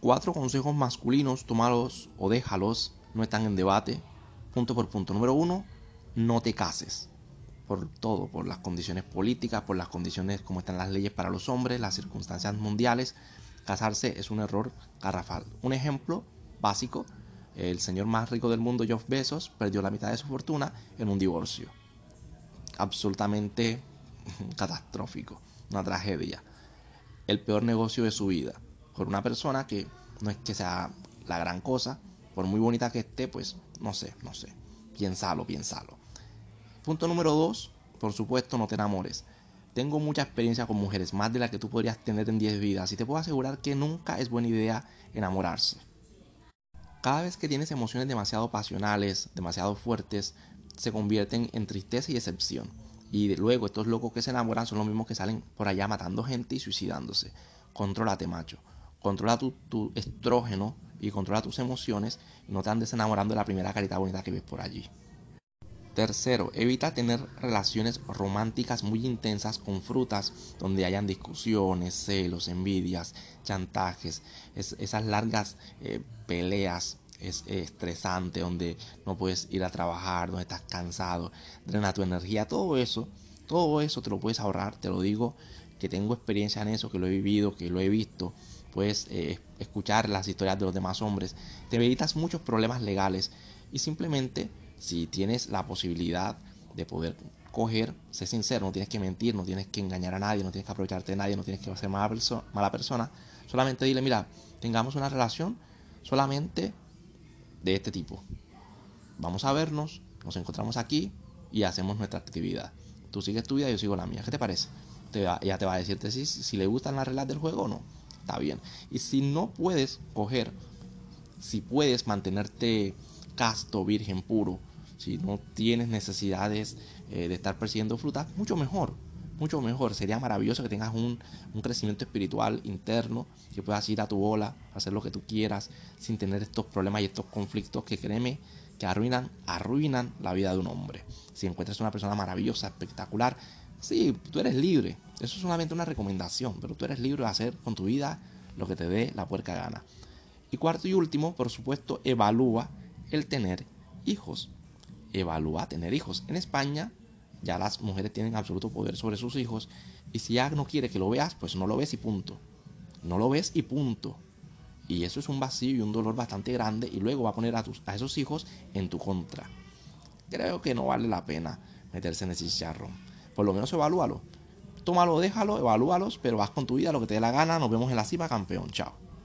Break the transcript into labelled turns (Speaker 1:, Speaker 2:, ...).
Speaker 1: Cuatro consejos masculinos, tómalos o déjalos, no están en debate. Punto por punto. Número uno, no te cases. Por todo, por las condiciones políticas, por las condiciones como están las leyes para los hombres, las circunstancias mundiales. Casarse es un error garrafal. Un ejemplo básico, el señor más rico del mundo, Jeff Bezos, perdió la mitad de su fortuna en un divorcio. Absolutamente catastrófico, una tragedia. El peor negocio de su vida. Por una persona que no es que sea la gran cosa, por muy bonita que esté, pues no sé, no sé. Piénsalo, piénsalo. Punto número dos, por supuesto, no te enamores. Tengo mucha experiencia con mujeres, más de la que tú podrías tener en 10 vidas, y te puedo asegurar que nunca es buena idea enamorarse. Cada vez que tienes emociones demasiado pasionales, demasiado fuertes, se convierten en tristeza y decepción. Y luego estos locos que se enamoran son los mismos que salen por allá matando gente y suicidándose. Contrólate, macho. Controla tu, tu estrógeno y controla tus emociones y no te andes enamorando de la primera carita bonita que ves por allí. Tercero, evita tener relaciones románticas muy intensas con frutas donde hayan discusiones, celos, envidias, chantajes, esas largas eh, peleas es estresante, donde no puedes ir a trabajar, donde estás cansado, drena tu energía, todo eso, todo eso te lo puedes ahorrar, te lo digo, que tengo experiencia en eso, que lo he vivido, que lo he visto, puedes eh, escuchar las historias de los demás hombres, te evitas muchos problemas legales y simplemente si tienes la posibilidad de poder coger, sé sincero, no tienes que mentir, no tienes que engañar a nadie, no tienes que aprovecharte de nadie, no tienes que ser mala, mala persona, solamente dile, mira, tengamos una relación solamente de este tipo. Vamos a vernos, nos encontramos aquí y hacemos nuestra actividad. Tú sigues tu vida, yo sigo la mía. ¿Qué te parece? Te ella te va a decirte si, si le gustan las reglas del juego o no. Está bien. Y si no puedes coger, si puedes mantenerte casto, virgen, puro, si no tienes necesidades eh, de estar persiguiendo fruta, mucho mejor, mucho mejor. Sería maravilloso que tengas un, crecimiento espiritual interno, que puedas ir a tu bola, hacer lo que tú quieras, sin tener estos problemas y estos conflictos que créeme que arruinan, arruinan la vida de un hombre. Si encuentras una persona maravillosa, espectacular, sí, tú eres libre. Eso es solamente una recomendación, pero tú eres libre de hacer con tu vida lo que te dé la puerca gana. Y cuarto y último, por supuesto, evalúa el tener hijos evalúa tener hijos. En España ya las mujeres tienen absoluto poder sobre sus hijos y si ya no quiere que lo veas, pues no lo ves y punto. No lo ves y punto. Y eso es un vacío y un dolor bastante grande y luego va a poner a, tus, a esos hijos en tu contra. Creo que no vale la pena meterse en ese chicharrón. Por lo menos evalúalo. Tómalo, déjalo, evalúalos, pero vas con tu vida, lo que te dé la gana. Nos vemos en la cima, campeón. Chao.